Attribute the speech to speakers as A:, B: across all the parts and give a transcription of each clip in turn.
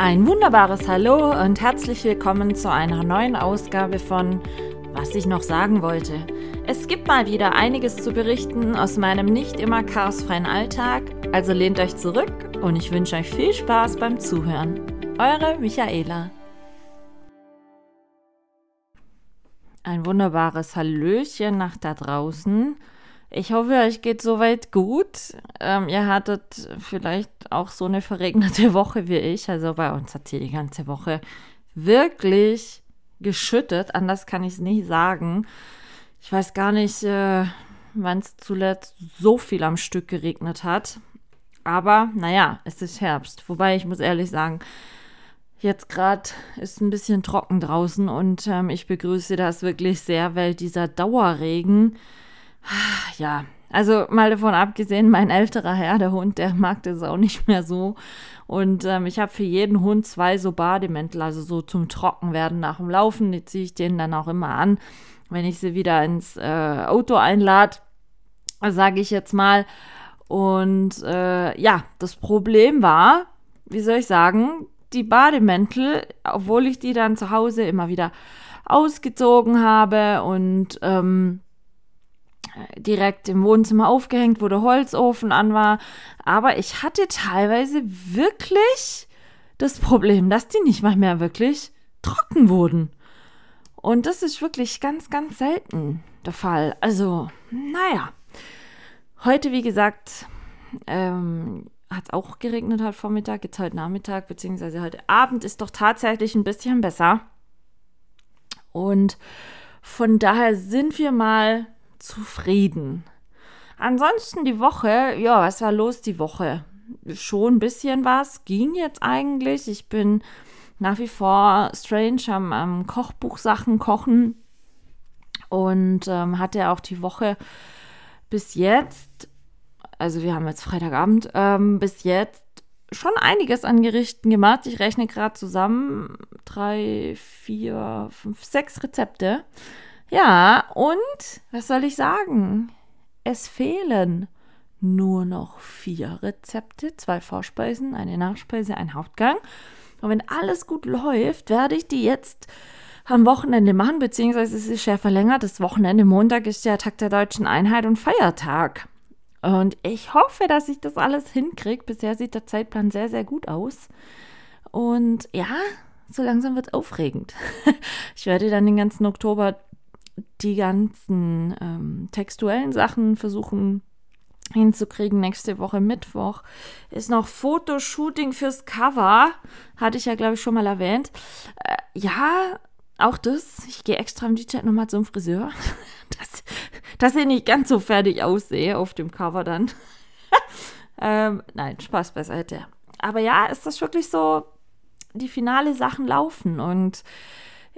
A: Ein wunderbares Hallo und herzlich willkommen zu einer neuen Ausgabe von Was ich noch sagen wollte. Es gibt mal wieder einiges zu berichten aus meinem nicht immer chaosfreien Alltag, also lehnt euch zurück und ich wünsche euch viel Spaß beim Zuhören. Eure Michaela. Ein wunderbares Hallöchen nach da draußen. Ich hoffe, euch geht soweit gut. Ähm, ihr hattet vielleicht auch so eine verregnete Woche wie ich. Also bei uns hat sie die ganze Woche wirklich geschüttet. Anders kann ich es nicht sagen. Ich weiß gar nicht, äh, wann es zuletzt so viel am Stück geregnet hat. Aber naja, es ist Herbst. Wobei ich muss ehrlich sagen, jetzt gerade ist ein bisschen trocken draußen und ähm, ich begrüße das wirklich sehr, weil dieser Dauerregen ja, also mal davon abgesehen, mein älterer Herr, der Hund, der mag das auch nicht mehr so. Und ähm, ich habe für jeden Hund zwei so Bademäntel, also so zum Trockenwerden nach dem Laufen. Die ziehe ich denen dann auch immer an, wenn ich sie wieder ins äh, Auto einlade, sage ich jetzt mal. Und äh, ja, das Problem war, wie soll ich sagen, die Bademäntel, obwohl ich die dann zu Hause immer wieder ausgezogen habe und ähm, direkt im Wohnzimmer aufgehängt, wo der Holzofen an war. Aber ich hatte teilweise wirklich das Problem, dass die nicht mal mehr wirklich trocken wurden. Und das ist wirklich ganz, ganz selten der Fall. Also, naja. Heute, wie gesagt, ähm, hat es auch geregnet heute Vormittag, jetzt heute Nachmittag, beziehungsweise heute Abend ist doch tatsächlich ein bisschen besser. Und von daher sind wir mal zufrieden. Ansonsten die Woche, ja, was war los die Woche? Schon ein bisschen was, ging jetzt eigentlich. Ich bin nach wie vor strange am, am Kochbuchsachen kochen und ähm, hatte auch die Woche bis jetzt, also wir haben jetzt Freitagabend, ähm, bis jetzt schon einiges an Gerichten gemacht. Ich rechne gerade zusammen drei, vier, fünf, sechs Rezepte. Ja, und was soll ich sagen? Es fehlen nur noch vier Rezepte, zwei Vorspeisen, eine Nachspeise, ein Hauptgang. Und wenn alles gut läuft, werde ich die jetzt am Wochenende machen, beziehungsweise es ist ja verlängert. Das Wochenende Montag ist ja Tag der Deutschen Einheit und Feiertag. Und ich hoffe, dass ich das alles hinkriege. Bisher sieht der Zeitplan sehr, sehr gut aus. Und ja, so langsam wird es aufregend. ich werde dann den ganzen Oktober die ganzen ähm, textuellen Sachen versuchen hinzukriegen. Nächste Woche Mittwoch ist noch Fotoshooting fürs Cover. Hatte ich ja, glaube ich, schon mal erwähnt. Äh, ja, auch das. Ich gehe extra im DJ nochmal zum Friseur. dass, dass ich nicht ganz so fertig aussehe auf dem Cover dann. ähm, nein, Spaß beiseite. Aber ja, ist das wirklich so, die finale Sachen laufen und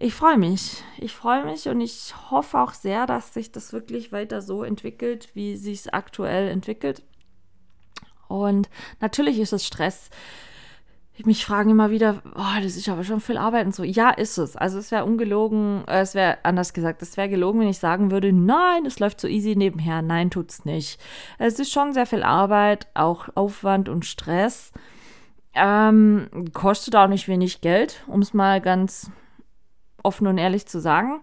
A: ich freue mich. Ich freue mich und ich hoffe auch sehr, dass sich das wirklich weiter so entwickelt, wie sich es aktuell entwickelt. Und natürlich ist es Stress. Mich fragen immer wieder, oh, das ist aber schon viel Arbeit und so. Ja, ist es. Also es wäre ungelogen, äh, es wäre anders gesagt, es wäre gelogen, wenn ich sagen würde, nein, es läuft so easy nebenher. Nein, tut's nicht. Es ist schon sehr viel Arbeit, auch Aufwand und Stress. Ähm, kostet auch nicht wenig Geld, um es mal ganz offen und ehrlich zu sagen.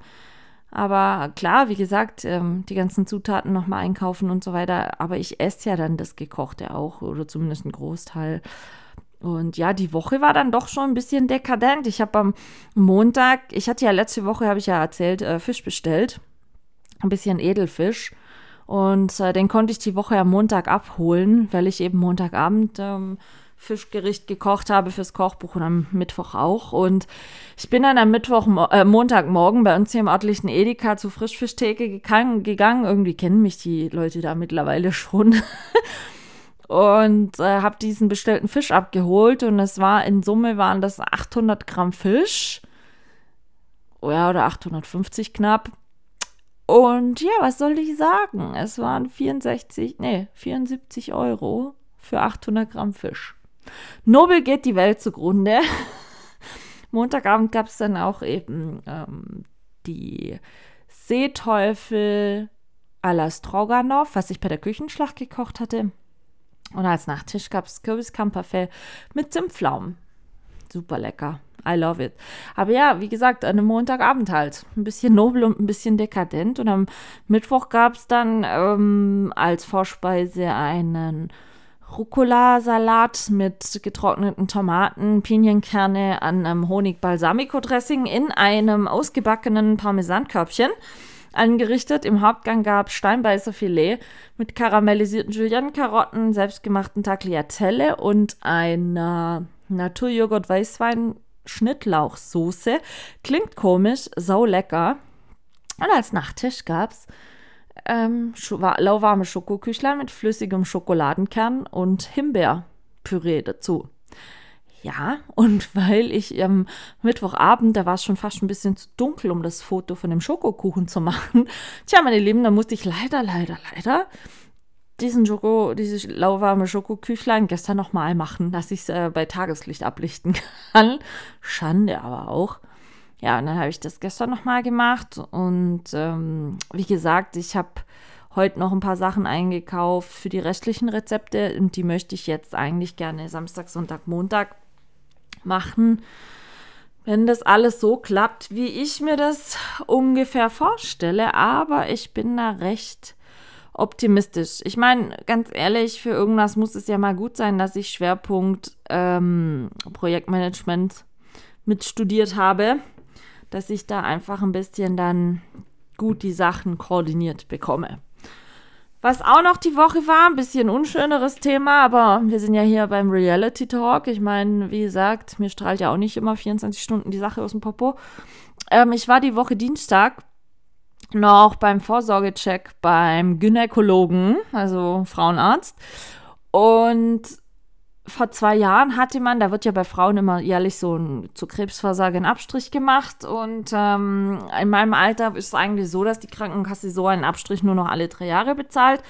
A: Aber klar, wie gesagt, ähm, die ganzen Zutaten nochmal einkaufen und so weiter. Aber ich esse ja dann das Gekochte auch oder zumindest einen Großteil. Und ja, die Woche war dann doch schon ein bisschen dekadent. Ich habe am Montag, ich hatte ja letzte Woche, habe ich ja erzählt, äh, Fisch bestellt. Ein bisschen Edelfisch. Und äh, den konnte ich die Woche am Montag abholen, weil ich eben Montagabend ähm, Fischgericht gekocht habe fürs Kochbuch und am Mittwoch auch. Und ich bin dann am Mittwoch, äh, Montagmorgen bei uns hier im örtlichen Edeka zur Frischfischtheke gegangen. Irgendwie kennen mich die Leute da mittlerweile schon. und äh, habe diesen bestellten Fisch abgeholt und es war in Summe waren das 800 Gramm Fisch. Oh ja, oder 850 knapp. Und ja, was soll ich sagen? Es waren 64, nee, 74 Euro für 800 Gramm Fisch. Nobel geht die Welt zugrunde. Montagabend gab es dann auch eben ähm, die Seeteufel à la Stroganoff, was ich bei der Küchenschlacht gekocht hatte. Und als Nachtisch gab es Kürbiskamperfell mit Zimtpflaumen. super lecker. I love it. Aber ja, wie gesagt, an einem Montagabend halt. Ein bisschen nobel und ein bisschen dekadent. Und am Mittwoch gab es dann ähm, als Vorspeise einen Rucola-Salat mit getrockneten Tomaten, Pinienkerne an einem Honig-Balsamico-Dressing in einem ausgebackenen Parmesankörbchen angerichtet. Im Hauptgang gab es Steinbeißerfilet mit karamellisierten Julienne-Karotten, selbstgemachten Tagliatelle und einer Naturjoghurt-Weißwein-Schnittlauchsoße. Klingt komisch, sau lecker. Und als Nachtisch gab es ähm, lauwarme Schokoküchlein mit flüssigem Schokoladenkern und Himbeerpüree dazu. Ja, und weil ich am Mittwochabend, da war es schon fast ein bisschen zu dunkel, um das Foto von dem Schokokuchen zu machen. Tja, meine Lieben, da musste ich leider, leider, leider diesen Schoko, dieses lauwarme Schokoküchlein gestern nochmal machen, dass ich es äh, bei Tageslicht ablichten kann. Schande aber auch. Ja, und dann habe ich das gestern nochmal gemacht und ähm, wie gesagt, ich habe heute noch ein paar Sachen eingekauft für die restlichen Rezepte und die möchte ich jetzt eigentlich gerne Samstag, Sonntag, Montag machen. Wenn das alles so klappt, wie ich mir das ungefähr vorstelle, aber ich bin da recht optimistisch. Ich meine, ganz ehrlich, für irgendwas muss es ja mal gut sein, dass ich Schwerpunkt ähm, Projektmanagement mitstudiert habe dass ich da einfach ein bisschen dann gut die Sachen koordiniert bekomme. Was auch noch die Woche war, ein bisschen unschöneres Thema, aber wir sind ja hier beim Reality Talk. Ich meine, wie gesagt, mir strahlt ja auch nicht immer 24 Stunden die Sache aus dem Popo. Ähm, ich war die Woche Dienstag noch beim Vorsorgecheck beim Gynäkologen, also Frauenarzt. Und vor zwei Jahren hatte man, da wird ja bei Frauen immer jährlich so ein zu Krebsversagen Abstrich gemacht. Und ähm, in meinem Alter ist es eigentlich so, dass die Krankenkasse so einen Abstrich nur noch alle drei Jahre bezahlt.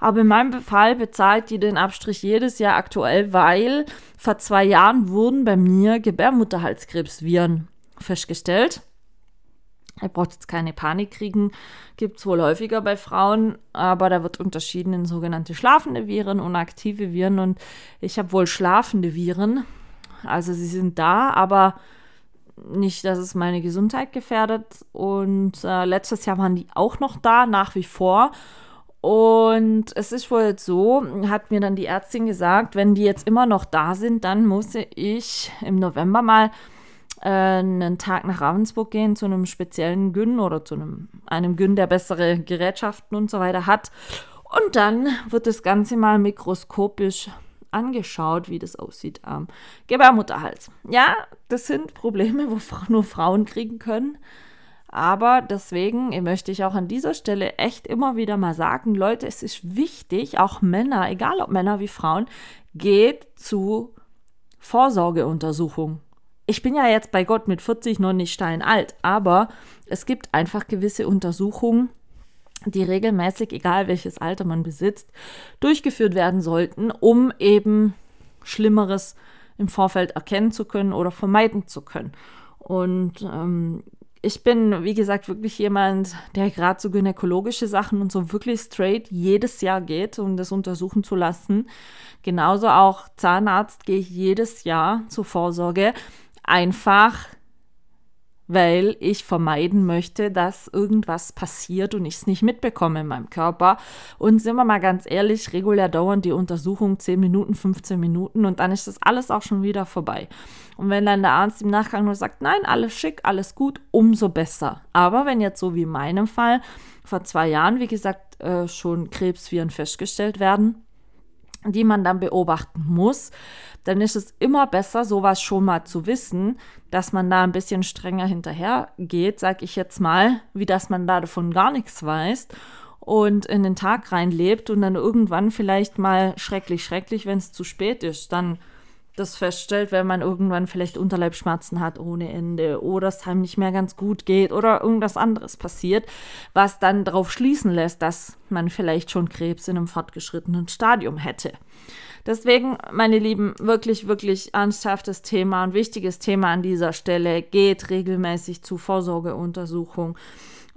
A: Aber in meinem Fall bezahlt die den Abstrich jedes Jahr aktuell, weil vor zwei Jahren wurden bei mir Gebärmutterhalskrebsviren festgestellt. Er braucht jetzt keine Panik kriegen, gibt es wohl häufiger bei Frauen, aber da wird unterschieden in sogenannte schlafende Viren und aktive Viren. Und ich habe wohl schlafende Viren. Also sie sind da, aber nicht, dass es meine Gesundheit gefährdet. Und äh, letztes Jahr waren die auch noch da, nach wie vor. Und es ist wohl jetzt so, hat mir dann die Ärztin gesagt, wenn die jetzt immer noch da sind, dann muss ich im November mal äh, einen Tag nach Ravensburg gehen zu einem speziellen Gyn oder zu einem, einem Gyn, der bessere Gerätschaften und so weiter hat. Und dann wird das Ganze mal mikroskopisch angeschaut, wie das aussieht am Gebärmutterhals. Ja, das sind Probleme, wo nur Frauen kriegen können. Aber deswegen möchte ich auch an dieser Stelle echt immer wieder mal sagen, Leute, es ist wichtig, auch Männer, egal ob Männer wie Frauen, geht zu Vorsorgeuntersuchungen ich bin ja jetzt bei Gott mit 40 noch nicht steinalt, aber es gibt einfach gewisse Untersuchungen, die regelmäßig, egal welches Alter man besitzt, durchgeführt werden sollten, um eben Schlimmeres im Vorfeld erkennen zu können oder vermeiden zu können. Und ähm, ich bin, wie gesagt, wirklich jemand, der gerade so gynäkologische Sachen und so wirklich straight jedes Jahr geht, um das untersuchen zu lassen. Genauso auch Zahnarzt gehe ich jedes Jahr zur Vorsorge. Einfach, weil ich vermeiden möchte, dass irgendwas passiert und ich es nicht mitbekomme in meinem Körper. Und sind wir mal ganz ehrlich, regulär dauern die Untersuchungen 10 Minuten, 15 Minuten und dann ist das alles auch schon wieder vorbei. Und wenn dann der Arzt im Nachgang nur sagt, nein, alles schick, alles gut, umso besser. Aber wenn jetzt so wie in meinem Fall vor zwei Jahren, wie gesagt, äh, schon Krebsviren festgestellt werden, die man dann beobachten muss, dann ist es immer besser, sowas schon mal zu wissen, dass man da ein bisschen strenger hinterher geht, sag ich jetzt mal, wie dass man da davon gar nichts weiß und in den Tag reinlebt und dann irgendwann vielleicht mal schrecklich, schrecklich, wenn es zu spät ist, dann das feststellt, wenn man irgendwann vielleicht Unterleibschmerzen hat ohne Ende oder es einem nicht mehr ganz gut geht oder irgendwas anderes passiert, was dann darauf schließen lässt, dass man vielleicht schon Krebs in einem fortgeschrittenen Stadium hätte. Deswegen, meine Lieben, wirklich, wirklich ernsthaftes Thema, ein wichtiges Thema an dieser Stelle. Geht regelmäßig zu Vorsorgeuntersuchung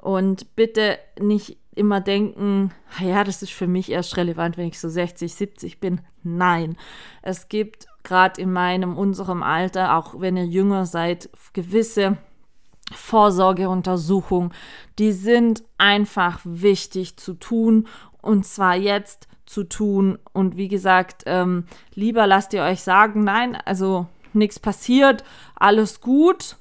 A: und bitte nicht immer denken, ja, das ist für mich erst relevant, wenn ich so 60, 70 bin. Nein, es gibt gerade in meinem, unserem Alter, auch wenn ihr jünger seid, gewisse Vorsorgeuntersuchungen, die sind einfach wichtig zu tun und zwar jetzt zu tun. Und wie gesagt, ähm, lieber lasst ihr euch sagen, nein, also nichts passiert, alles gut.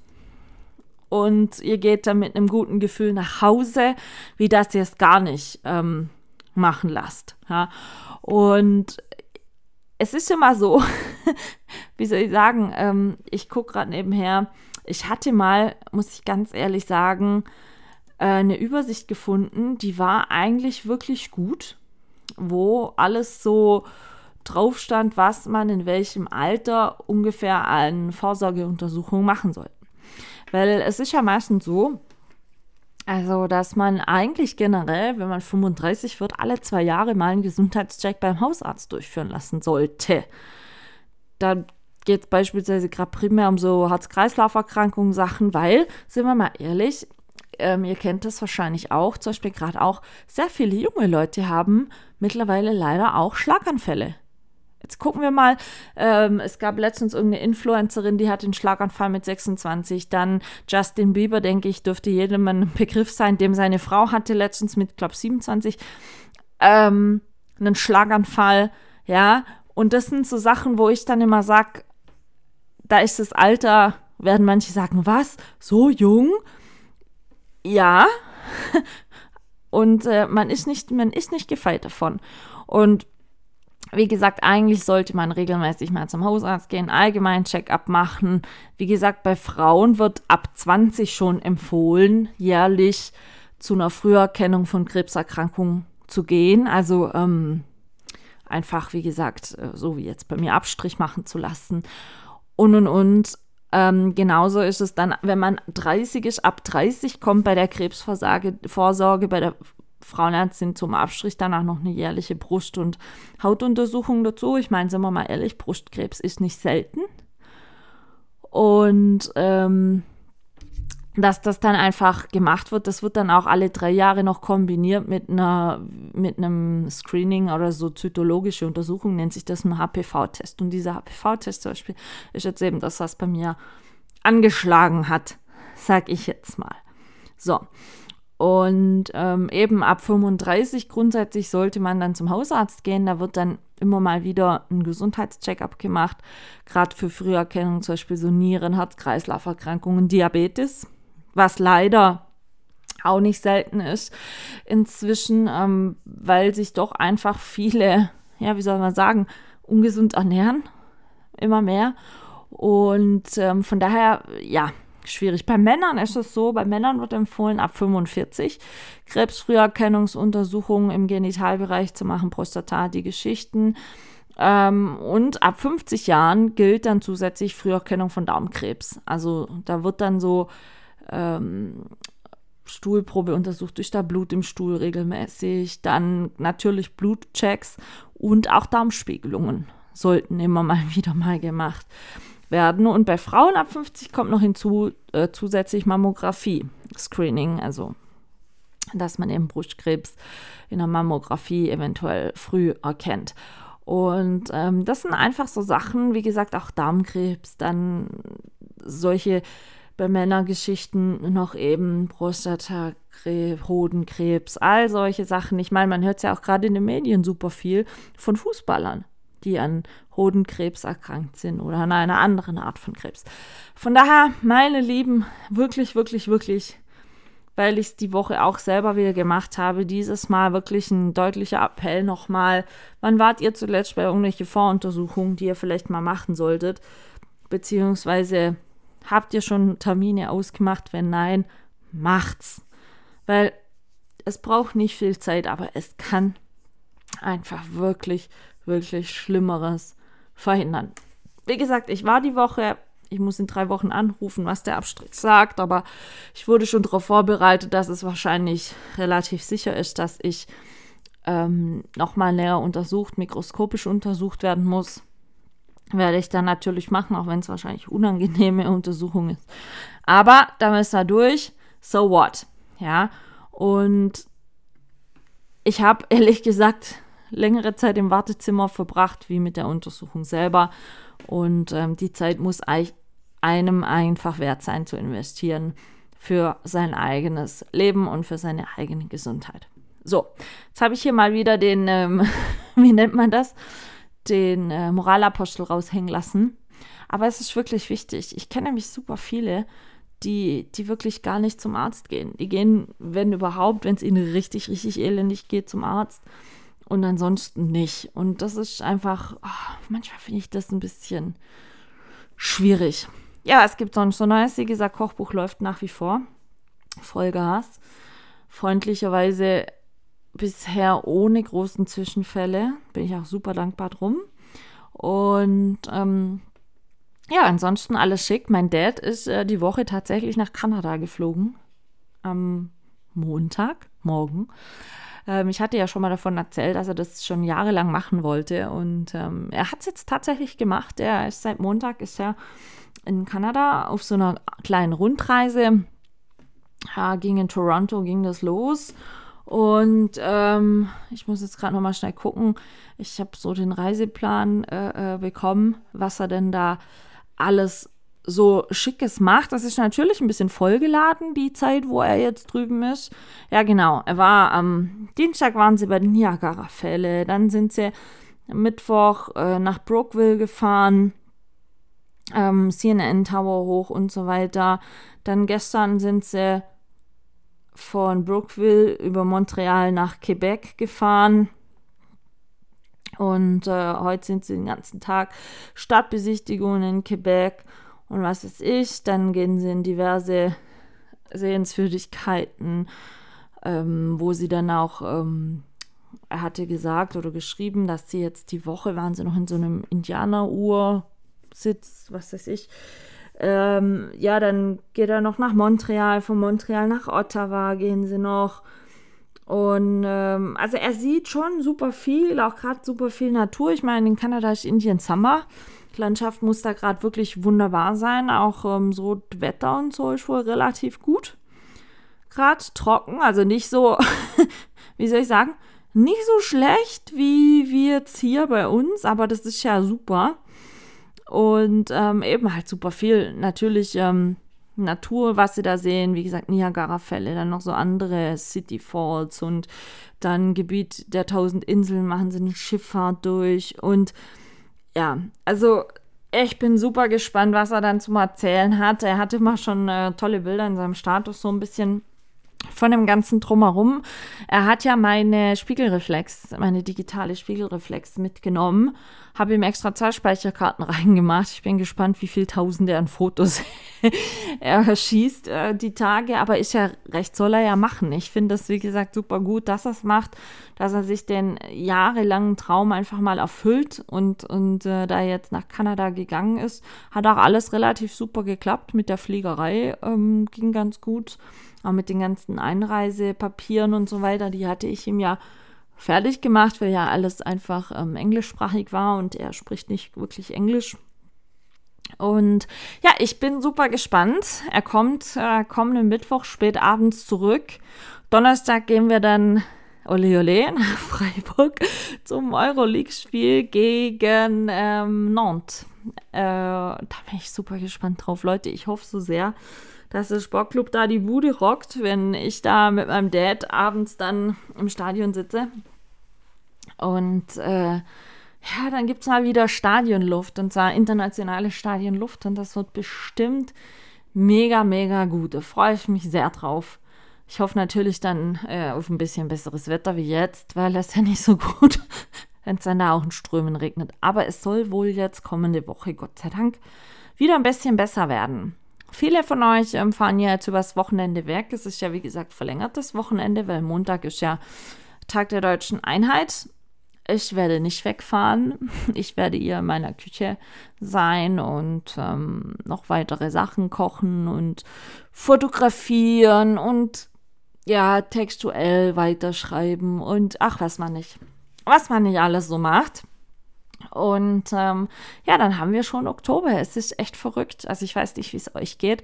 A: Und ihr geht dann mit einem guten Gefühl nach Hause, wie das ihr es gar nicht ähm, machen lasst. Ja? Und es ist immer so, wie soll ich sagen, ähm, ich gucke gerade nebenher, ich hatte mal, muss ich ganz ehrlich sagen, äh, eine Übersicht gefunden, die war eigentlich wirklich gut, wo alles so drauf stand, was man in welchem Alter ungefähr an Vorsorgeuntersuchungen machen soll. Weil es ist ja meistens so, also, dass man eigentlich generell, wenn man 35 wird, alle zwei Jahre mal einen Gesundheitscheck beim Hausarzt durchführen lassen sollte. Da geht es beispielsweise gerade primär um so Herz-Kreislauf-Erkrankungen, Sachen, weil, sind wir mal ehrlich, ähm, ihr kennt das wahrscheinlich auch, zum Beispiel gerade auch, sehr viele junge Leute haben mittlerweile leider auch Schlaganfälle. Jetzt gucken wir mal, ähm, es gab letztens irgendeine Influencerin, die hat den Schlaganfall mit 26. Dann Justin Bieber, denke ich, dürfte jedem ein Begriff sein, dem seine Frau hatte letztens mit, glaube 27, ähm, einen Schlaganfall. Ja, und das sind so Sachen, wo ich dann immer sage, da ist das Alter, werden manche sagen, was? So jung? Ja. und äh, man ist nicht, man ist nicht gefeit davon. Und wie gesagt, eigentlich sollte man regelmäßig mal zum Hausarzt gehen, allgemein Check-up machen. Wie gesagt, bei Frauen wird ab 20 schon empfohlen, jährlich zu einer Früherkennung von Krebserkrankungen zu gehen. Also ähm, einfach, wie gesagt, äh, so wie jetzt bei mir Abstrich machen zu lassen. Und und und. Ähm, genauso ist es dann, wenn man 30 ist, ab 30 kommt bei der Krebsvorsorge, bei der Frauenärztin zum Abstrich danach noch eine jährliche Brust- und Hautuntersuchung dazu. Ich meine, sind wir mal ehrlich, Brustkrebs ist nicht selten. Und ähm, dass das dann einfach gemacht wird, das wird dann auch alle drei Jahre noch kombiniert mit einer mit einem Screening oder so zytologische Untersuchung, nennt sich das ein HPV-Test. Und dieser HPV-Test zum Beispiel ist jetzt eben das, was bei mir angeschlagen hat, sag ich jetzt mal. So, und ähm, eben ab 35 grundsätzlich sollte man dann zum Hausarzt gehen. Da wird dann immer mal wieder ein Gesundheitscheckup gemacht, gerade für Früherkennung, zum Beispiel so Nieren, Herz-Kreislauf-Erkrankungen, Diabetes, was leider auch nicht selten ist inzwischen, ähm, weil sich doch einfach viele, ja, wie soll man sagen, ungesund ernähren, immer mehr. Und ähm, von daher, ja, schwierig. Bei Männern ist es so, bei Männern wird empfohlen, ab 45 Krebsfrüherkennungsuntersuchungen im Genitalbereich zu machen, Prostata, die Geschichten. Ähm, und ab 50 Jahren gilt dann zusätzlich Früherkennung von Darmkrebs. Also da wird dann so ähm, Stuhlprobe untersucht, durch da Blut im Stuhl regelmäßig, dann natürlich Blutchecks und auch Darmspiegelungen sollten immer mal wieder mal gemacht werden. Und bei Frauen ab 50 kommt noch hinzu äh, zusätzlich Mammographie-Screening, also dass man eben Brustkrebs in der Mammographie eventuell früh erkennt. Und ähm, das sind einfach so Sachen, wie gesagt, auch Darmkrebs, dann solche bei Männergeschichten noch eben Prostatakrebs, Hodenkrebs, all solche Sachen. Ich meine, man hört es ja auch gerade in den Medien super viel von Fußballern die an Hodenkrebs erkrankt sind oder an einer anderen Art von Krebs. Von daher, meine Lieben, wirklich, wirklich, wirklich, weil ich es die Woche auch selber wieder gemacht habe, dieses Mal wirklich ein deutlicher Appell nochmal. Wann wart ihr zuletzt bei irgendwelchen Voruntersuchungen, die ihr vielleicht mal machen solltet? Beziehungsweise habt ihr schon Termine ausgemacht? Wenn nein, macht's. Weil es braucht nicht viel Zeit, aber es kann einfach wirklich, wirklich Schlimmeres verhindern. Wie gesagt, ich war die Woche, ich muss in drei Wochen anrufen, was der Abstrich sagt, aber ich wurde schon darauf vorbereitet, dass es wahrscheinlich relativ sicher ist, dass ich ähm, nochmal näher untersucht, mikroskopisch untersucht werden muss. Werde ich dann natürlich machen, auch wenn es wahrscheinlich unangenehme Untersuchung ist. Aber da müssen wir durch. So what? Ja. Und ich habe ehrlich gesagt längere Zeit im Wartezimmer verbracht, wie mit der Untersuchung selber. Und ähm, die Zeit muss einem einfach wert sein zu investieren für sein eigenes Leben und für seine eigene Gesundheit. So, jetzt habe ich hier mal wieder den, ähm, wie nennt man das, den äh, Moralapostel raushängen lassen. Aber es ist wirklich wichtig. Ich kenne nämlich super viele, die, die wirklich gar nicht zum Arzt gehen. Die gehen, wenn überhaupt, wenn es ihnen richtig, richtig elendig geht, zum Arzt und ansonsten nicht. Und das ist einfach, oh, manchmal finde ich das ein bisschen schwierig. Ja, es gibt sonst so Neues. Wie gesagt, Kochbuch läuft nach wie vor. Vollgas. Freundlicherweise bisher ohne großen Zwischenfälle. Bin ich auch super dankbar drum. Und ähm, ja, ansonsten alles schick. Mein Dad ist äh, die Woche tatsächlich nach Kanada geflogen. Am Montag, morgen. Ähm, ich hatte ja schon mal davon erzählt, dass er das schon jahrelang machen wollte. Und ähm, er hat es jetzt tatsächlich gemacht. Er ist seit Montag ist er in Kanada auf so einer kleinen Rundreise. Ja, ging in Toronto, ging das los. Und ähm, ich muss jetzt gerade noch mal schnell gucken. Ich habe so den Reiseplan äh, äh, bekommen, was er denn da alles so Schickes macht. Das ist natürlich ein bisschen vollgeladen, die Zeit, wo er jetzt drüben ist. Ja, genau. Er war am Dienstag waren sie bei den Niagara-Fälle. Dann sind sie Mittwoch äh, nach Brookville gefahren. Ähm, CNN Tower hoch und so weiter. Dann gestern sind sie von Brookville über Montreal nach Quebec gefahren. Und äh, heute sind sie den ganzen Tag Stadtbesichtigungen in Quebec und was weiß ich. Dann gehen sie in diverse Sehenswürdigkeiten, ähm, wo sie dann auch, ähm, er hatte gesagt oder geschrieben, dass sie jetzt die Woche waren sie noch in so einem Indianeruhr-Sitz, was weiß ich. Ähm, ja, dann geht er noch nach Montreal, von Montreal nach Ottawa gehen sie noch. Und ähm, also er sieht schon super viel, auch gerade super viel Natur. Ich meine, in Kanada ist Indian Summer. Landschaft muss da gerade wirklich wunderbar sein. Auch ähm, so Wetter und so ist wohl relativ gut. Gerade trocken, also nicht so, wie soll ich sagen, nicht so schlecht wie, wie jetzt hier bei uns, aber das ist ja super. Und ähm, eben halt super viel. Natürlich ähm, Natur, was sie da sehen, wie gesagt, Niagara-Fälle, dann noch so andere City Falls und dann Gebiet der tausend Inseln machen sie eine Schifffahrt durch und ja, also ich bin super gespannt, was er dann zum Erzählen hat. Er hatte immer schon äh, tolle Bilder in seinem Status, so ein bisschen von dem ganzen Drumherum. Er hat ja meine Spiegelreflex, meine digitale Spiegelreflex mitgenommen, habe ihm extra zwei Speicherkarten reingemacht. Ich bin gespannt, wie viele Tausende an Fotos er schießt äh, die Tage, aber ist ja recht, soll er ja machen. Ich finde das, wie gesagt, super gut, dass er es macht, dass er sich den jahrelangen Traum einfach mal erfüllt und, und äh, da jetzt nach Kanada gegangen ist. Hat auch alles relativ super geklappt mit der Fliegerei, ähm, ging ganz gut auch mit den ganzen Einreisepapieren und so weiter, die hatte ich ihm ja fertig gemacht, weil ja alles einfach ähm, englischsprachig war und er spricht nicht wirklich Englisch. Und ja, ich bin super gespannt. Er kommt äh, kommenden Mittwoch spät abends zurück. Donnerstag gehen wir dann ole ole nach Freiburg zum Euroleague-Spiel gegen ähm, Nantes. Äh, da bin ich super gespannt drauf, Leute. Ich hoffe so sehr, dass der Sportclub da die Bude rockt, wenn ich da mit meinem Dad abends dann im Stadion sitze. Und äh, ja, dann gibt es mal wieder Stadionluft und zwar internationale Stadionluft und das wird bestimmt mega, mega gut. Da freue ich mich sehr drauf. Ich hoffe natürlich dann äh, auf ein bisschen besseres Wetter wie jetzt, weil das ja nicht so gut, wenn es dann da auch in Strömen regnet. Aber es soll wohl jetzt kommende Woche, Gott sei Dank, wieder ein bisschen besser werden. Viele von euch ähm, fahren ja jetzt übers Wochenende weg. Es ist ja, wie gesagt, verlängertes Wochenende, weil Montag ist ja Tag der deutschen Einheit. Ich werde nicht wegfahren. Ich werde hier in meiner Küche sein und ähm, noch weitere Sachen kochen und fotografieren und ja, textuell weiterschreiben und ach, was man nicht. Was man nicht alles so macht. Und ähm, ja, dann haben wir schon Oktober. Es ist echt verrückt. Also ich weiß nicht, wie es euch geht.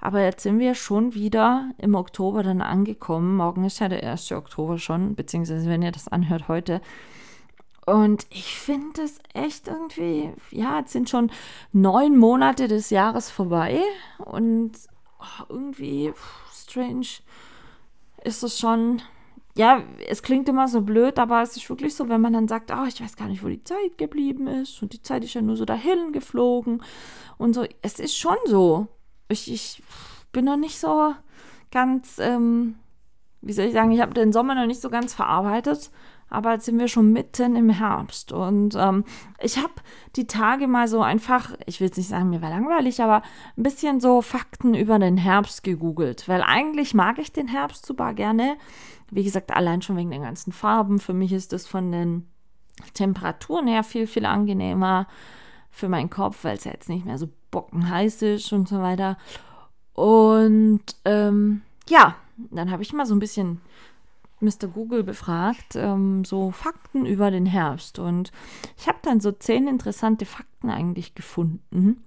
A: Aber jetzt sind wir schon wieder im Oktober dann angekommen. Morgen ist ja der 1. Oktober schon, beziehungsweise wenn ihr das anhört heute. Und ich finde es echt irgendwie, ja, jetzt sind schon neun Monate des Jahres vorbei und oh, irgendwie strange ist es schon, ja, es klingt immer so blöd, aber es ist wirklich so, wenn man dann sagt, oh, ich weiß gar nicht, wo die Zeit geblieben ist und die Zeit ist ja nur so dahin geflogen und so. Es ist schon so. Ich, ich bin noch nicht so ganz, ähm, wie soll ich sagen, ich habe den Sommer noch nicht so ganz verarbeitet aber jetzt sind wir schon mitten im Herbst. Und ähm, ich habe die Tage mal so einfach, ich will jetzt nicht sagen, mir war langweilig, aber ein bisschen so Fakten über den Herbst gegoogelt. Weil eigentlich mag ich den Herbst super gerne. Wie gesagt, allein schon wegen den ganzen Farben. Für mich ist das von den Temperaturen her viel, viel angenehmer für meinen Kopf, weil es ja jetzt nicht mehr so bockenheiß ist und so weiter. Und ähm, ja, dann habe ich mal so ein bisschen Mr. Google befragt, ähm, so Fakten über den Herbst. Und ich habe dann so zehn interessante Fakten eigentlich gefunden.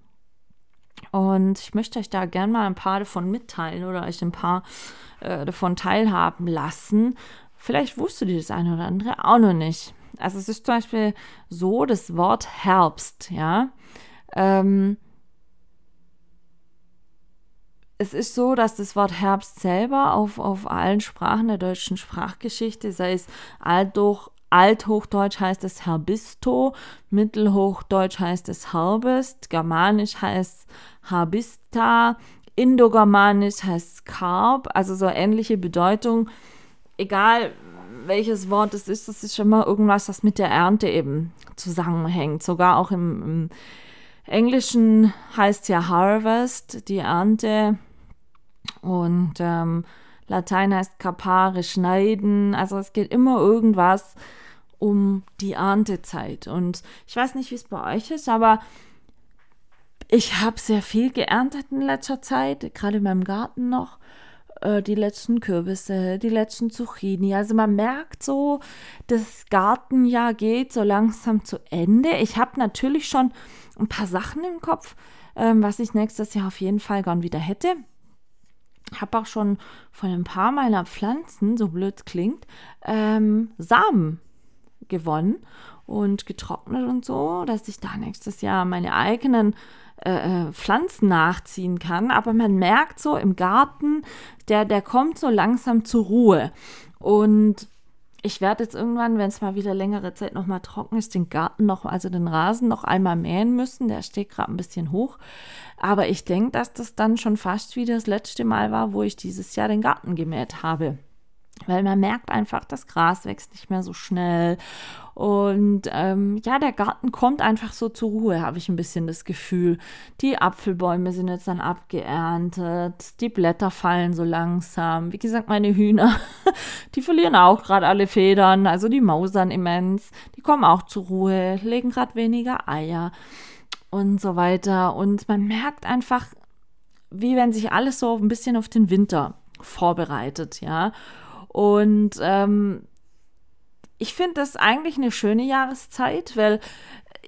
A: Und ich möchte euch da gerne mal ein paar davon mitteilen oder euch ein paar äh, davon teilhaben lassen. Vielleicht wusstet ihr das eine oder andere auch noch nicht. Also es ist zum Beispiel so, das Wort Herbst, ja. Ähm, es ist so, dass das Wort Herbst selber auf, auf allen Sprachen der deutschen Sprachgeschichte, sei es Althoch, Althochdeutsch heißt es Herbisto, Mittelhochdeutsch heißt es Herbst, Germanisch heißt Harbista, Indogermanisch heißt es Karb, also so ähnliche Bedeutung. Egal welches Wort es ist, das ist schon mal irgendwas, das mit der Ernte eben zusammenhängt. Sogar auch im, im Englischen heißt ja Harvest, die Ernte. Und ähm, Latein heißt Kapare, schneiden. Also es geht immer irgendwas um die Erntezeit. Und ich weiß nicht, wie es bei euch ist, aber ich habe sehr viel geerntet in letzter Zeit, gerade in meinem Garten noch. Äh, die letzten Kürbisse, die letzten Zucchini. Also man merkt so, das Gartenjahr geht so langsam zu Ende. Ich habe natürlich schon ein paar Sachen im Kopf, ähm, was ich nächstes Jahr auf jeden Fall gern wieder hätte habe auch schon von ein paar meiner Pflanzen, so blöd es klingt, ähm, Samen gewonnen und getrocknet und so, dass ich da nächstes Jahr meine eigenen äh, äh, Pflanzen nachziehen kann. Aber man merkt so im Garten, der, der kommt so langsam zur Ruhe. Und ich werde jetzt irgendwann, wenn es mal wieder längere Zeit noch mal trocken ist, den Garten noch, also den Rasen noch einmal mähen müssen. Der steht gerade ein bisschen hoch. Aber ich denke, dass das dann schon fast wie das letzte Mal war, wo ich dieses Jahr den Garten gemäht habe. Weil man merkt einfach, das Gras wächst nicht mehr so schnell. Und ähm, ja, der Garten kommt einfach so zur Ruhe, habe ich ein bisschen das Gefühl. Die Apfelbäume sind jetzt dann abgeerntet, die Blätter fallen so langsam. Wie gesagt, meine Hühner, die verlieren auch gerade alle Federn, also die mausern immens. Die kommen auch zur Ruhe, legen gerade weniger Eier und so weiter. Und man merkt einfach, wie wenn sich alles so ein bisschen auf den Winter vorbereitet, ja. Und ähm, ich finde das eigentlich eine schöne Jahreszeit, weil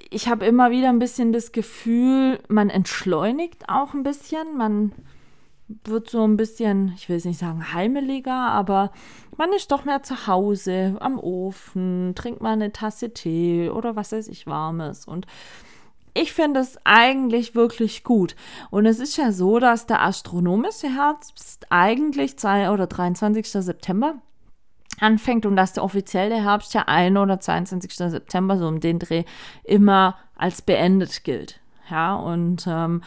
A: ich habe immer wieder ein bisschen das Gefühl, man entschleunigt auch ein bisschen, man wird so ein bisschen, ich will es nicht sagen heimeliger, aber man ist doch mehr zu Hause, am Ofen, trinkt mal eine Tasse Tee oder was weiß ich, warmes. Und ich finde es eigentlich wirklich gut. Und es ist ja so, dass der astronomische Herbst eigentlich 2 oder 23. September anfängt und dass der offizielle Herbst ja 1 oder 22. September so um den Dreh immer als beendet gilt. Ja, und ähm,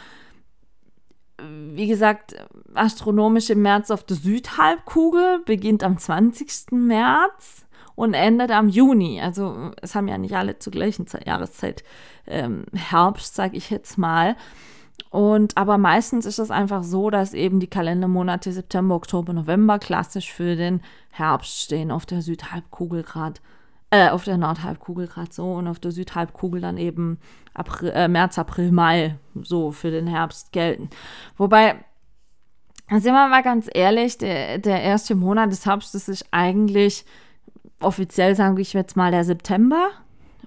A: wie gesagt, astronomisch im März auf der Südhalbkugel beginnt am 20. März und endet am Juni. Also es haben ja nicht alle zur gleichen Zeit, Jahreszeit ähm, Herbst, sage ich jetzt mal. Und aber meistens ist es einfach so, dass eben die Kalendermonate September, Oktober, November klassisch für den Herbst stehen auf der Südhalbkugel gerade. Äh, auf der Nordhalbkugel gerade so und auf der Südhalbkugel dann eben April, äh, März, April, Mai so für den Herbst gelten. Wobei, sind wir mal ganz ehrlich, der, der erste Monat des Herbstes ist eigentlich offiziell sage ich jetzt mal der September.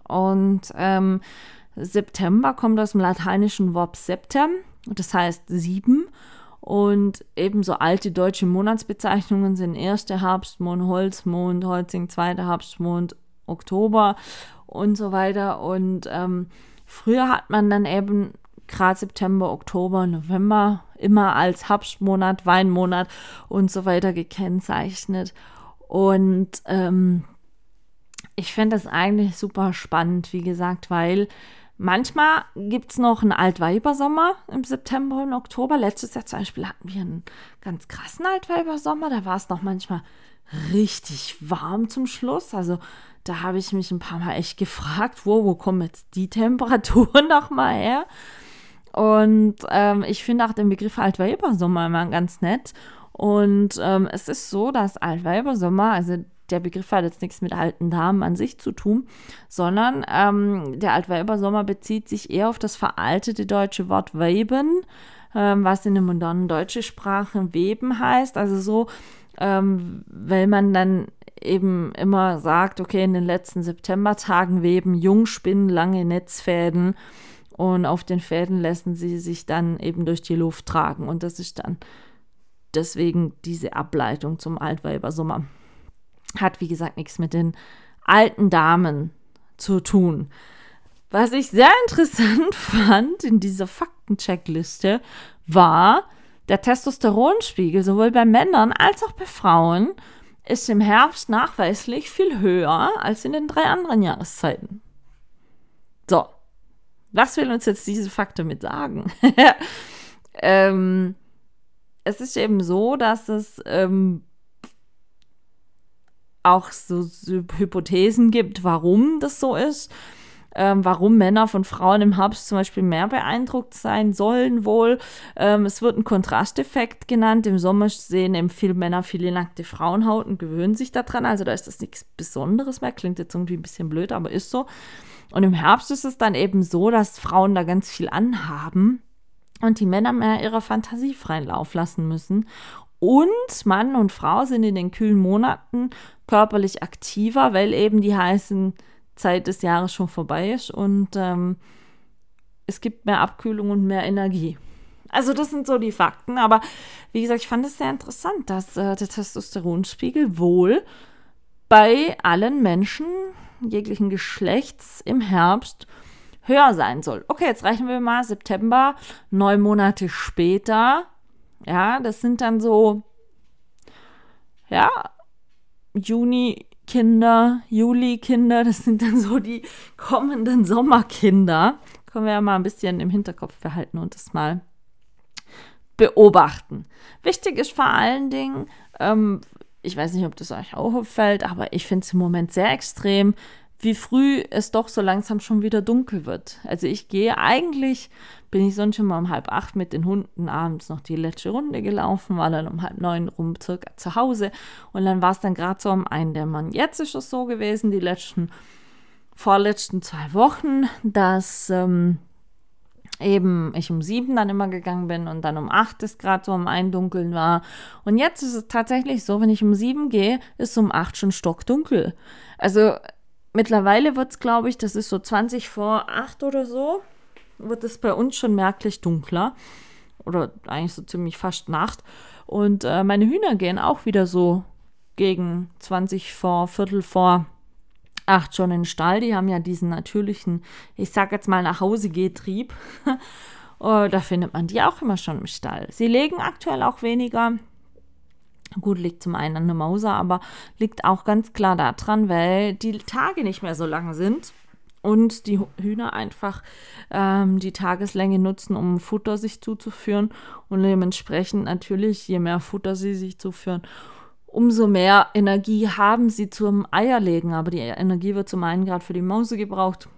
A: Und ähm, September kommt aus dem lateinischen Wort septem, das heißt sieben. Und ebenso alte deutsche Monatsbezeichnungen sind erster Herbstmond, Holzmond, Holzing, zweiter Herbstmond, Oktober. und so weiter. Und ähm, früher hat man dann eben gerade September, Oktober, November immer als Herbstmonat, Weinmonat und so weiter gekennzeichnet. Und ähm, ich finde das eigentlich super spannend, wie gesagt, weil manchmal gibt es noch einen Altweibersommer im September und Oktober. Letztes Jahr zum Beispiel hatten wir einen ganz krassen Altweibersommer. Da war es noch manchmal richtig warm zum Schluss. Also da habe ich mich ein paar Mal echt gefragt, wo, wo kommen jetzt die Temperaturen nochmal her? Und ähm, ich finde auch den Begriff Altweibersommer immer ganz nett. Und ähm, es ist so, dass Altweibersommer, also der Begriff hat jetzt nichts mit alten Damen an sich zu tun, sondern ähm, der Altweibersommer bezieht sich eher auf das veraltete deutsche Wort Weiben, ähm, was in der modernen deutschen Sprache Weben heißt. Also so, ähm, weil man dann eben immer sagt, okay, in den letzten Septembertagen weben Jungspinnen lange Netzfäden und auf den Fäden lassen sie sich dann eben durch die Luft tragen. Und das ist dann deswegen diese Ableitung zum Altweibersommer. Hat, wie gesagt, nichts mit den alten Damen zu tun. Was ich sehr interessant fand in dieser Faktencheckliste war, der Testosteronspiegel sowohl bei Männern als auch bei Frauen ist im Herbst nachweislich viel höher als in den drei anderen Jahreszeiten. So, was will uns jetzt diese Faktor mit sagen? ähm, es ist eben so, dass es ähm, auch so, Hypothesen gibt, warum das so ist. Ähm, warum Männer von Frauen im Herbst zum Beispiel mehr beeindruckt sein sollen wohl. Ähm, es wird ein Kontrasteffekt genannt. Im Sommer sehen eben viele Männer viele nackte Frauenhaut und gewöhnen sich daran. Also da ist das nichts Besonderes mehr. Klingt jetzt irgendwie ein bisschen blöd, aber ist so. Und im Herbst ist es dann eben so, dass Frauen da ganz viel anhaben und die Männer mehr ihrer Fantasie freien Lauf lassen müssen. Und Mann und Frau sind in den kühlen Monaten körperlich aktiver, weil eben die heißen Zeit des Jahres schon vorbei ist und ähm, es gibt mehr Abkühlung und mehr Energie. Also das sind so die Fakten, aber wie gesagt, ich fand es sehr interessant, dass äh, der Testosteronspiegel wohl bei allen Menschen jeglichen Geschlechts im Herbst höher sein soll. Okay, jetzt rechnen wir mal September, neun Monate später. Ja, das sind dann so, ja, Juni-Kinder, Juli-Kinder, das sind dann so die kommenden Sommerkinder. Können wir ja mal ein bisschen im Hinterkopf behalten und das mal beobachten. Wichtig ist vor allen Dingen, ähm, ich weiß nicht, ob das euch auch auffällt, aber ich finde es im Moment sehr extrem, wie früh es doch so langsam schon wieder dunkel wird. Also ich gehe eigentlich, bin ich sonst schon mal um halb acht mit den Hunden abends noch die letzte Runde gelaufen, war dann um halb neun rum circa zu Hause und dann war es dann gerade so am Eindämmern. Jetzt ist es so gewesen, die letzten, vorletzten zwei Wochen, dass ähm, eben ich um sieben dann immer gegangen bin und dann um acht ist gerade so am Eindunkeln war. Und jetzt ist es tatsächlich so, wenn ich um sieben gehe, ist um acht schon stockdunkel. Also mittlerweile wird es, glaube ich, das ist so 20 vor acht oder so, wird es bei uns schon merklich dunkler. Oder eigentlich so ziemlich fast Nacht. Und äh, meine Hühner gehen auch wieder so gegen 20 vor, Viertel vor acht schon in den Stall. Die haben ja diesen natürlichen, ich sag jetzt mal, nach Hause Gehtrieb. oh, da findet man die auch immer schon im Stall. Sie legen aktuell auch weniger. Gut, liegt zum einen an der Mauser, aber liegt auch ganz klar daran, weil die Tage nicht mehr so lang sind und die Hühner einfach ähm, die Tageslänge nutzen, um Futter sich zuzuführen und dementsprechend natürlich, je mehr Futter sie sich zuführen, umso mehr Energie haben sie zum Eierlegen. Aber die Energie wird zum einen gerade für die Mause gebraucht.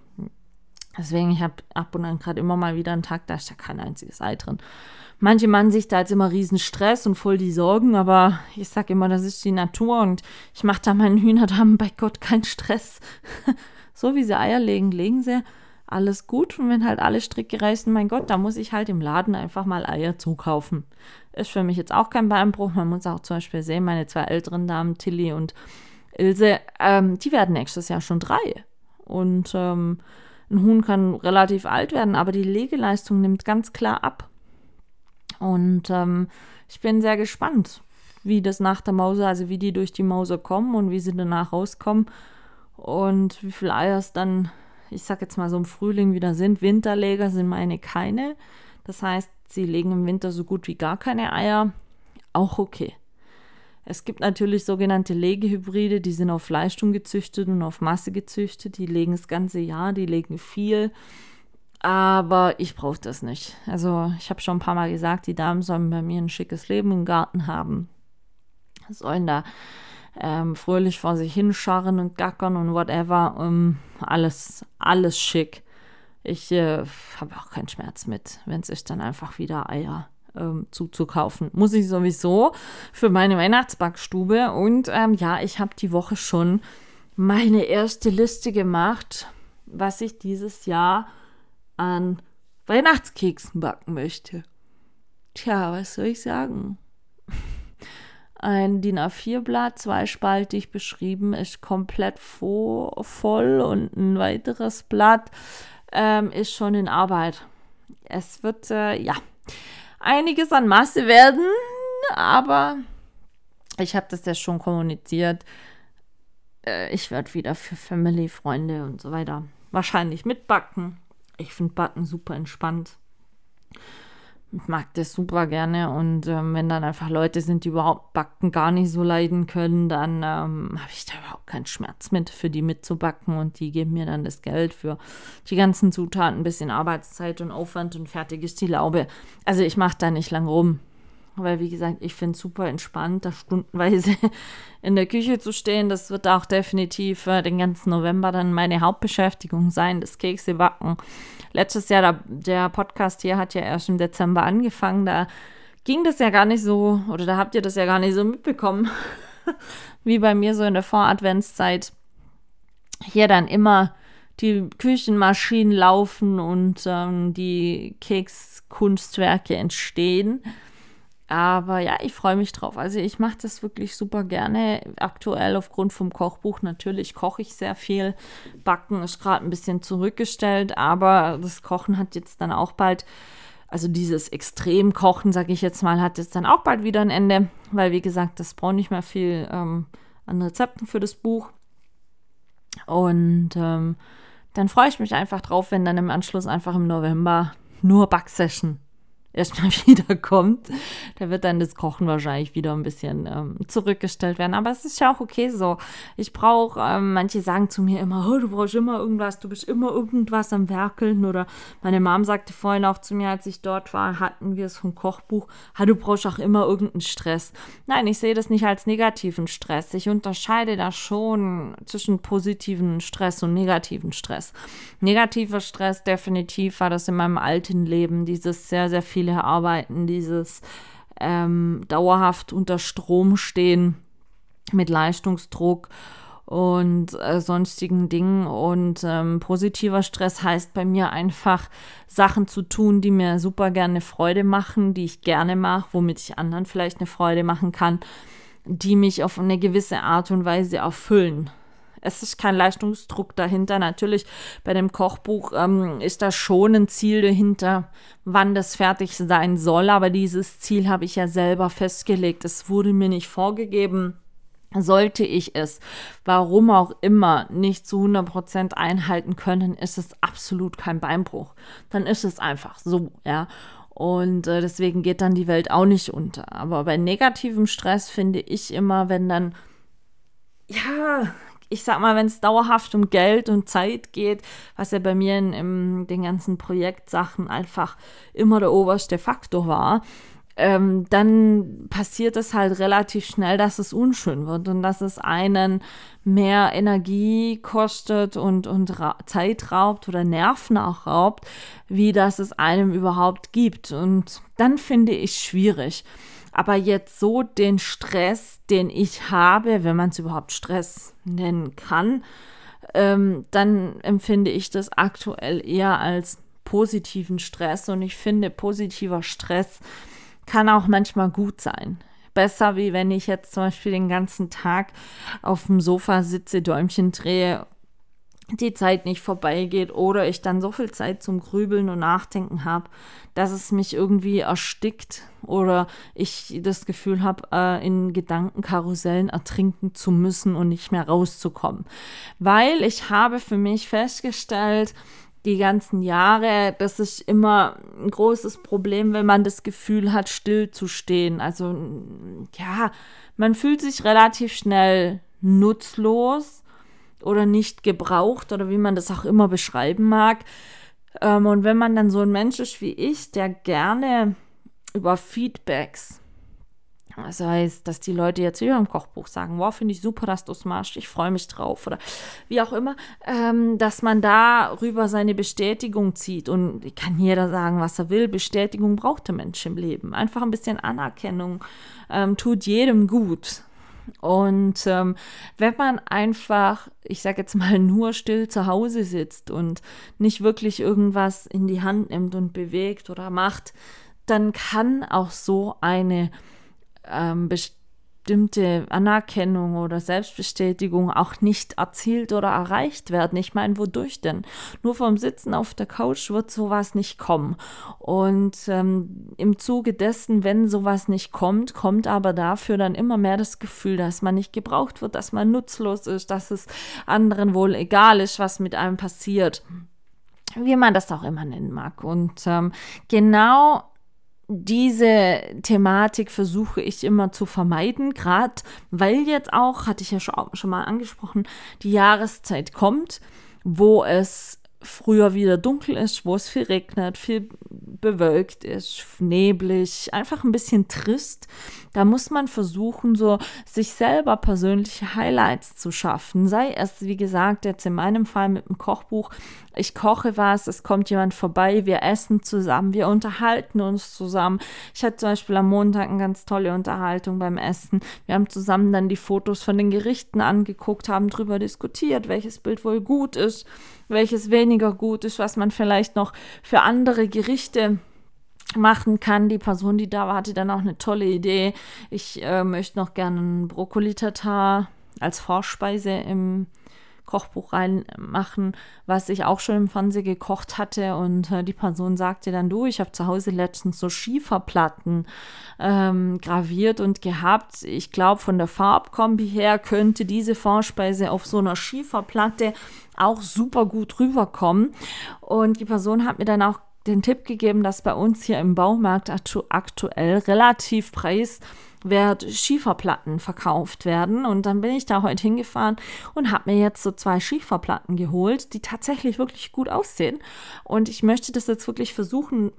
A: Deswegen, ich habe ab und an gerade immer mal wieder einen Tag, da ist ja kein einziges Ei drin. Manche machen sich da jetzt immer riesen Stress und voll die Sorgen, aber ich sage immer, das ist die Natur und ich mache da meinen Hühnerdamen bei Gott keinen Stress. so wie sie Eier legen, legen sie alles gut. Und wenn halt alle Stricke reißen, mein Gott, da muss ich halt im Laden einfach mal Eier zukaufen. Ist für mich jetzt auch kein Beinbruch. Man muss auch zum Beispiel sehen, meine zwei älteren Damen, Tilly und Ilse, ähm, die werden nächstes Jahr schon drei. Und ähm, ein Huhn kann relativ alt werden, aber die Legeleistung nimmt ganz klar ab. Und ähm, ich bin sehr gespannt, wie das nach der Mause, also wie die durch die Mause kommen und wie sie danach rauskommen. Und wie viele Eier es dann, ich sag jetzt mal so im Frühling wieder sind. Winterleger sind meine keine. Das heißt, sie legen im Winter so gut wie gar keine Eier. Auch okay. Es gibt natürlich sogenannte Legehybride, die sind auf Fleischtung gezüchtet und auf Masse gezüchtet. Die legen das ganze Jahr, die legen viel. Aber ich brauche das nicht. Also ich habe schon ein paar Mal gesagt, die Damen sollen bei mir ein schickes Leben im Garten haben. Sollen da ähm, fröhlich vor sich hinscharren und gackern und whatever. Um, alles, alles schick. Ich äh, habe auch keinen Schmerz mit, wenn sich dann einfach wieder Eier ähm, zuzukaufen. Muss ich sowieso für meine Weihnachtsbackstube. Und ähm, ja, ich habe die Woche schon meine erste Liste gemacht, was ich dieses Jahr an Weihnachtskeksen backen möchte. Tja, was soll ich sagen? Ein DIN A4-Blatt, zweispaltig beschrieben, ist komplett voll und ein weiteres Blatt ähm, ist schon in Arbeit. Es wird, äh, ja, einiges an Masse werden, aber ich habe das ja schon kommuniziert. Äh, ich werde wieder für Family, Freunde und so weiter wahrscheinlich mitbacken. Ich finde Backen super entspannt. Ich mag das super gerne und ähm, wenn dann einfach Leute sind, die überhaupt Backen gar nicht so leiden können, dann ähm, habe ich da überhaupt keinen Schmerz mit, für die mitzubacken und die geben mir dann das Geld für die ganzen Zutaten, ein bisschen Arbeitszeit und Aufwand und fertig ist die Laube. Also ich mache da nicht lang rum. Weil, wie gesagt, ich finde es super entspannt, da stundenweise in der Küche zu stehen. Das wird auch definitiv äh, den ganzen November dann meine Hauptbeschäftigung sein, das Kekse backen letztes Jahr, der, der Podcast hier hat ja erst im Dezember angefangen, da ging das ja gar nicht so, oder da habt ihr das ja gar nicht so mitbekommen, wie bei mir so in der Voradventszeit. Hier dann immer die Küchenmaschinen laufen und ähm, die Kekskunstwerke entstehen. Aber ja, ich freue mich drauf. Also ich mache das wirklich super gerne. Aktuell aufgrund vom Kochbuch natürlich koche ich sehr viel. Backen ist gerade ein bisschen zurückgestellt, aber das Kochen hat jetzt dann auch bald, also dieses Extremkochen, sage ich jetzt mal, hat jetzt dann auch bald wieder ein Ende, weil wie gesagt, das braucht nicht mehr viel ähm, an Rezepten für das Buch. Und ähm, dann freue ich mich einfach drauf, wenn dann im Anschluss einfach im November nur Backsession erstmal wiederkommt. Da wird dann das Kochen wahrscheinlich wieder ein bisschen ähm, zurückgestellt werden. Aber es ist ja auch okay so. Ich brauche, ähm, manche sagen zu mir immer, oh, du brauchst immer irgendwas, du bist immer irgendwas am Werkeln. Oder meine Mom sagte vorhin auch zu mir, als ich dort war, hatten wir es vom Kochbuch, ha, du brauchst auch immer irgendeinen Stress. Nein, ich sehe das nicht als negativen Stress. Ich unterscheide da schon zwischen positiven Stress und negativen Stress. Negativer Stress definitiv war das in meinem alten Leben, dieses sehr, sehr viel viele arbeiten, dieses ähm, dauerhaft unter Strom stehen mit Leistungsdruck und äh, sonstigen Dingen. Und ähm, positiver Stress heißt bei mir einfach Sachen zu tun, die mir super gerne Freude machen, die ich gerne mache, womit ich anderen vielleicht eine Freude machen kann, die mich auf eine gewisse Art und Weise erfüllen. Es ist kein Leistungsdruck dahinter. Natürlich bei dem Kochbuch ähm, ist da schon ein Ziel dahinter, wann das fertig sein soll. Aber dieses Ziel habe ich ja selber festgelegt. Es wurde mir nicht vorgegeben. Sollte ich es, warum auch immer, nicht zu 100% einhalten können, ist es absolut kein Beinbruch. Dann ist es einfach so, ja. Und äh, deswegen geht dann die Welt auch nicht unter. Aber bei negativem Stress finde ich immer, wenn dann, ja, ich sag mal, wenn es dauerhaft um Geld und Zeit geht, was ja bei mir in, in den ganzen Projektsachen einfach immer der oberste Faktor war, ähm, dann passiert es halt relativ schnell, dass es unschön wird und dass es einen mehr Energie kostet und, und Zeit raubt oder Nerven auch raubt, wie dass es einem überhaupt gibt. Und dann finde ich schwierig. Aber jetzt so den Stress, den ich habe, wenn man es überhaupt Stress nennen kann, ähm, dann empfinde ich das aktuell eher als positiven Stress. Und ich finde, positiver Stress kann auch manchmal gut sein. Besser, wie wenn ich jetzt zum Beispiel den ganzen Tag auf dem Sofa sitze, Däumchen drehe die Zeit nicht vorbeigeht oder ich dann so viel Zeit zum Grübeln und Nachdenken habe, dass es mich irgendwie erstickt oder ich das Gefühl habe, äh, in Gedankenkarussellen ertrinken zu müssen und nicht mehr rauszukommen. Weil ich habe für mich festgestellt, die ganzen Jahre, das ist immer ein großes Problem, wenn man das Gefühl hat, still zu stehen. Also ja, man fühlt sich relativ schnell nutzlos oder nicht gebraucht oder wie man das auch immer beschreiben mag. Ähm, und wenn man dann so ein Mensch ist wie ich, der gerne über Feedbacks das heißt, dass die Leute jetzt wieder im Kochbuch sagen, wow, finde ich super, dass du es machst, ich freue mich drauf oder wie auch immer, ähm, dass man darüber seine Bestätigung zieht. Und kann jeder sagen, was er will. Bestätigung braucht der Mensch im Leben. Einfach ein bisschen Anerkennung ähm, tut jedem gut. Und ähm, wenn man einfach, ich sage jetzt mal, nur still zu Hause sitzt und nicht wirklich irgendwas in die Hand nimmt und bewegt oder macht, dann kann auch so eine ähm, bestimmte Anerkennung oder Selbstbestätigung auch nicht erzielt oder erreicht werden. Ich meine, wodurch denn? Nur vom Sitzen auf der Couch wird sowas nicht kommen. Und ähm, im Zuge dessen, wenn sowas nicht kommt, kommt aber dafür dann immer mehr das Gefühl, dass man nicht gebraucht wird, dass man nutzlos ist, dass es anderen wohl egal ist, was mit einem passiert wie man das auch immer nennen mag. Und ähm, genau diese Thematik versuche ich immer zu vermeiden, gerade weil jetzt auch, hatte ich ja schon, schon mal angesprochen, die Jahreszeit kommt, wo es früher wieder dunkel ist, wo es viel regnet, viel bewölkt ist, neblig, einfach ein bisschen trist. Da muss man versuchen, so sich selber persönliche Highlights zu schaffen. Sei es, wie gesagt, jetzt in meinem Fall mit dem Kochbuch, ich koche was, es kommt jemand vorbei, wir essen zusammen, wir unterhalten uns zusammen. Ich hatte zum Beispiel am Montag eine ganz tolle Unterhaltung beim Essen. Wir haben zusammen dann die Fotos von den Gerichten angeguckt, haben darüber diskutiert, welches Bild wohl gut ist, welches weniger gut ist, was man vielleicht noch für andere Gerichte machen kann. Die Person, die da war, hatte dann auch eine tolle Idee. Ich äh, möchte noch gerne einen Brokkoli-Tatar als Vorspeise im Kochbuch reinmachen, was ich auch schon im Fernsehen gekocht hatte. Und äh, die Person sagte dann, du, ich habe zu Hause letztens so Schieferplatten ähm, graviert und gehabt. Ich glaube, von der Farbkombi her könnte diese Vorspeise auf so einer Schieferplatte auch super gut rüberkommen. Und die Person hat mir dann auch den Tipp gegeben, dass bei uns hier im Baumarkt aktuell relativ preiswert Schieferplatten verkauft werden. Und dann bin ich da heute hingefahren und habe mir jetzt so zwei Schieferplatten geholt, die tatsächlich wirklich gut aussehen. Und ich möchte das jetzt wirklich versuchen,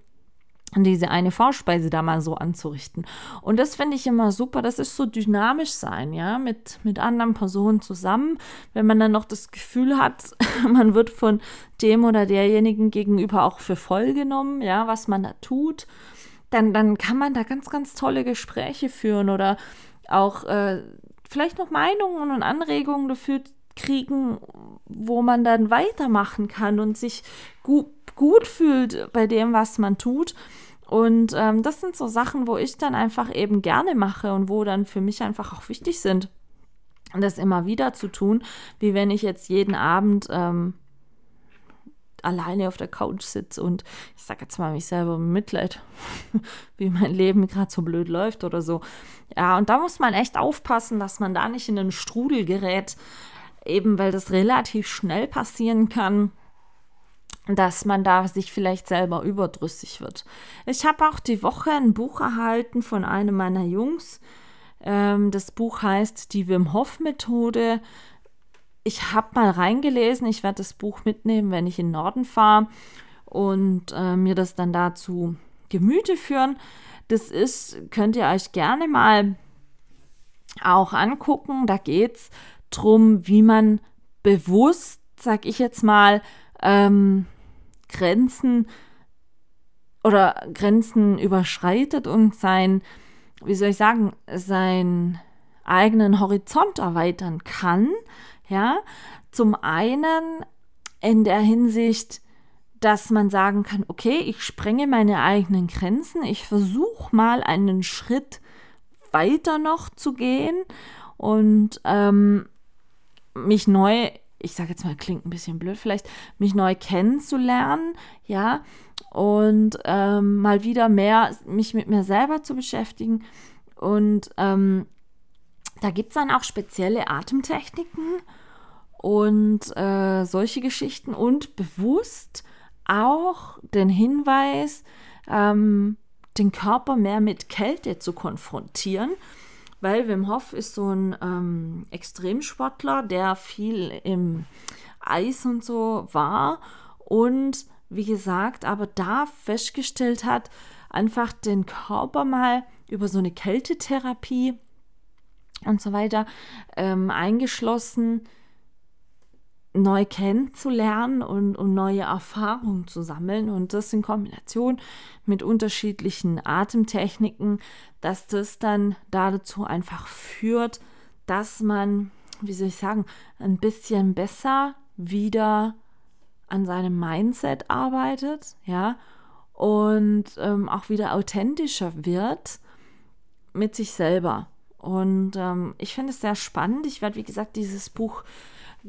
A: diese eine Vorspeise da mal so anzurichten. Und das finde ich immer super. Das ist so dynamisch sein, ja, mit, mit anderen Personen zusammen. Wenn man dann noch das Gefühl hat, man wird von dem oder derjenigen gegenüber auch für voll genommen, ja, was man da tut, dann, dann kann man da ganz, ganz tolle Gespräche führen oder auch äh, vielleicht noch Meinungen und Anregungen dafür kriegen, wo man dann weitermachen kann und sich gut, gut fühlt bei dem, was man tut. Und ähm, das sind so Sachen, wo ich dann einfach eben gerne mache und wo dann für mich einfach auch wichtig sind, das immer wieder zu tun, wie wenn ich jetzt jeden Abend ähm, alleine auf der Couch sitze und ich sage jetzt mal mich selber Mitleid, wie mein Leben gerade so blöd läuft oder so. Ja, und da muss man echt aufpassen, dass man da nicht in einen Strudel gerät, eben weil das relativ schnell passieren kann dass man da sich vielleicht selber überdrüssig wird. Ich habe auch die Woche ein Buch erhalten von einem meiner Jungs. Ähm, das Buch heißt Die Wim Hof Methode. Ich habe mal reingelesen. Ich werde das Buch mitnehmen, wenn ich in den Norden fahre und äh, mir das dann dazu Gemüte führen. Das ist, könnt ihr euch gerne mal auch angucken. Da geht es darum, wie man bewusst, sag ich jetzt mal, ähm, Grenzen oder Grenzen überschreitet und sein, wie soll ich sagen, seinen eigenen Horizont erweitern kann. Ja, zum einen in der Hinsicht, dass man sagen kann, okay, ich sprenge meine eigenen Grenzen, ich versuche mal einen Schritt weiter noch zu gehen und ähm, mich neu ich sage jetzt mal, klingt ein bisschen blöd, vielleicht mich neu kennenzulernen, ja, und ähm, mal wieder mehr mich mit mir selber zu beschäftigen. Und ähm, da gibt es dann auch spezielle Atemtechniken und äh, solche Geschichten und bewusst auch den Hinweis, ähm, den Körper mehr mit Kälte zu konfrontieren, weil Wim Hof ist so ein ähm, Extremsportler, der viel im Eis und so war und wie gesagt, aber da festgestellt hat, einfach den Körper mal über so eine Kältetherapie und so weiter ähm, eingeschlossen, neu kennenzulernen und, und neue Erfahrungen zu sammeln. Und das in Kombination mit unterschiedlichen Atemtechniken, dass das dann dazu einfach führt, dass man, wie soll ich sagen, ein bisschen besser wieder an seinem Mindset arbeitet, ja, und ähm, auch wieder authentischer wird mit sich selber. Und ähm, ich finde es sehr spannend. Ich werde, wie gesagt, dieses Buch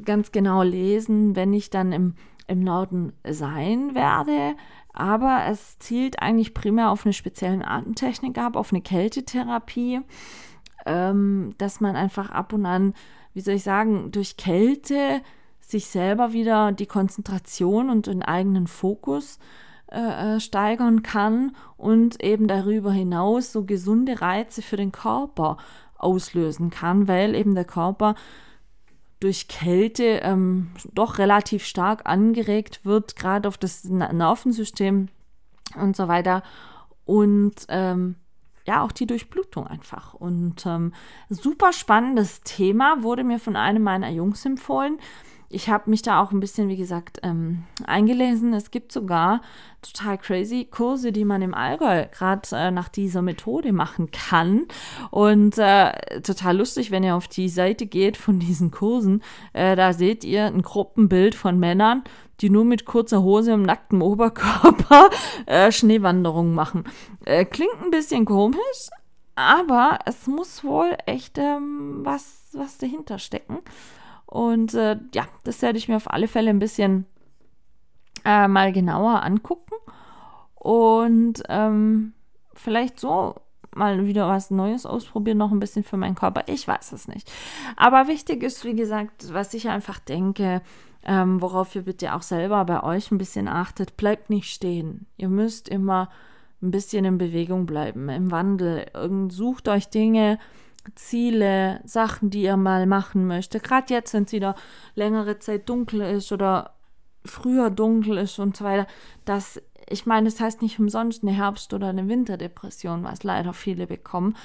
A: ganz genau lesen, wenn ich dann im, im Norden sein werde. Aber es zielt eigentlich primär auf eine spezielle Atemtechnik ab, auf eine Kältetherapie, ähm, dass man einfach ab und an, wie soll ich sagen, durch Kälte sich selber wieder die Konzentration und den eigenen Fokus äh, äh steigern kann und eben darüber hinaus so gesunde Reize für den Körper auslösen kann, weil eben der Körper durch Kälte ähm, doch relativ stark angeregt wird, gerade auf das Nervensystem und so weiter. Und ähm, ja, auch die Durchblutung einfach. Und ähm, super spannendes Thema wurde mir von einem meiner Jungs empfohlen ich habe mich da auch ein bisschen, wie gesagt, ähm, eingelesen. Es gibt sogar total crazy Kurse, die man im Allgäu gerade äh, nach dieser Methode machen kann. Und äh, total lustig, wenn ihr auf die Seite geht von diesen Kursen, äh, da seht ihr ein Gruppenbild von Männern, die nur mit kurzer Hose und nacktem Oberkörper äh, Schneewanderungen machen. Äh, klingt ein bisschen komisch, aber es muss wohl echt ähm, was, was dahinter stecken. Und äh, ja, das werde ich mir auf alle Fälle ein bisschen äh, mal genauer angucken. Und ähm, vielleicht so mal wieder was Neues ausprobieren, noch ein bisschen für meinen Körper. Ich weiß es nicht. Aber wichtig ist, wie gesagt, was ich einfach denke, ähm, worauf ihr bitte auch selber bei euch ein bisschen achtet, bleibt nicht stehen. Ihr müsst immer ein bisschen in Bewegung bleiben, im Wandel. Irgend, sucht euch Dinge, Ziele, Sachen, die ihr mal machen möchtet. Gerade jetzt, wenn es wieder längere Zeit dunkel ist oder früher dunkel ist und so weiter. Das, ich meine, das heißt nicht umsonst eine Herbst- oder eine Winterdepression, was leider viele bekommen,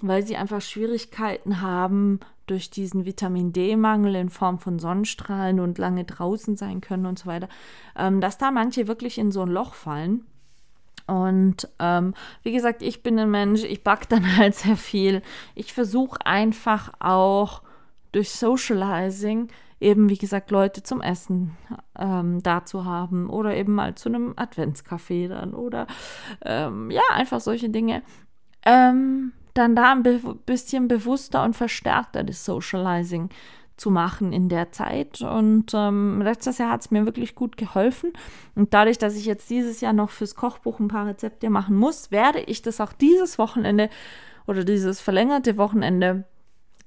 A: weil sie einfach Schwierigkeiten haben durch diesen Vitamin D-Mangel in Form von Sonnenstrahlen und lange draußen sein können und so weiter, ähm, dass da manche wirklich in so ein Loch fallen und ähm, wie gesagt, ich bin ein Mensch, ich backe dann halt sehr viel. Ich versuche einfach auch durch Socializing eben, wie gesagt, Leute zum Essen ähm, da zu haben oder eben mal zu einem Adventscafé dann oder ähm, ja, einfach solche Dinge. Ähm, dann da ein bisschen bewusster und verstärkter das Socializing zu machen in der Zeit. Und ähm, letztes Jahr hat es mir wirklich gut geholfen. Und dadurch, dass ich jetzt dieses Jahr noch fürs Kochbuch ein paar Rezepte machen muss, werde ich das auch dieses Wochenende oder dieses verlängerte Wochenende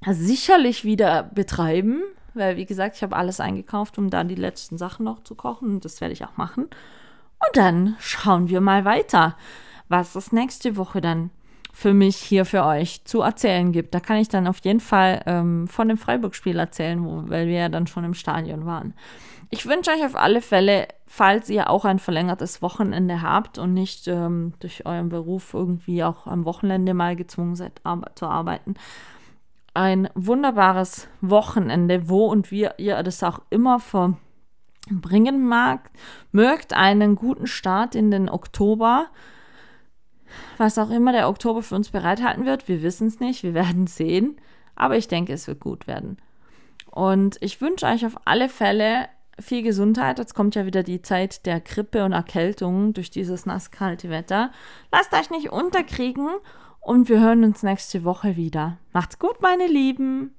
A: sicherlich wieder betreiben. Weil, wie gesagt, ich habe alles eingekauft, um dann die letzten Sachen noch zu kochen. Und das werde ich auch machen. Und dann schauen wir mal weiter, was das nächste Woche dann für mich hier für euch zu erzählen gibt. Da kann ich dann auf jeden Fall ähm, von dem Freiburg-Spiel erzählen, wo, weil wir ja dann schon im Stadion waren. Ich wünsche euch auf alle Fälle, falls ihr auch ein verlängertes Wochenende habt und nicht ähm, durch euren Beruf irgendwie auch am Wochenende mal gezwungen seid ar zu arbeiten, ein wunderbares Wochenende, wo und wie ihr das auch immer verbringen mag, mögt einen guten Start in den Oktober was auch immer der Oktober für uns bereithalten wird, wir wissen es nicht, wir werden sehen. Aber ich denke, es wird gut werden. Und ich wünsche euch auf alle Fälle viel Gesundheit. Jetzt kommt ja wieder die Zeit der Grippe und Erkältung durch dieses nasskalte Wetter. Lasst euch nicht unterkriegen und wir hören uns nächste Woche wieder. Macht's gut, meine Lieben.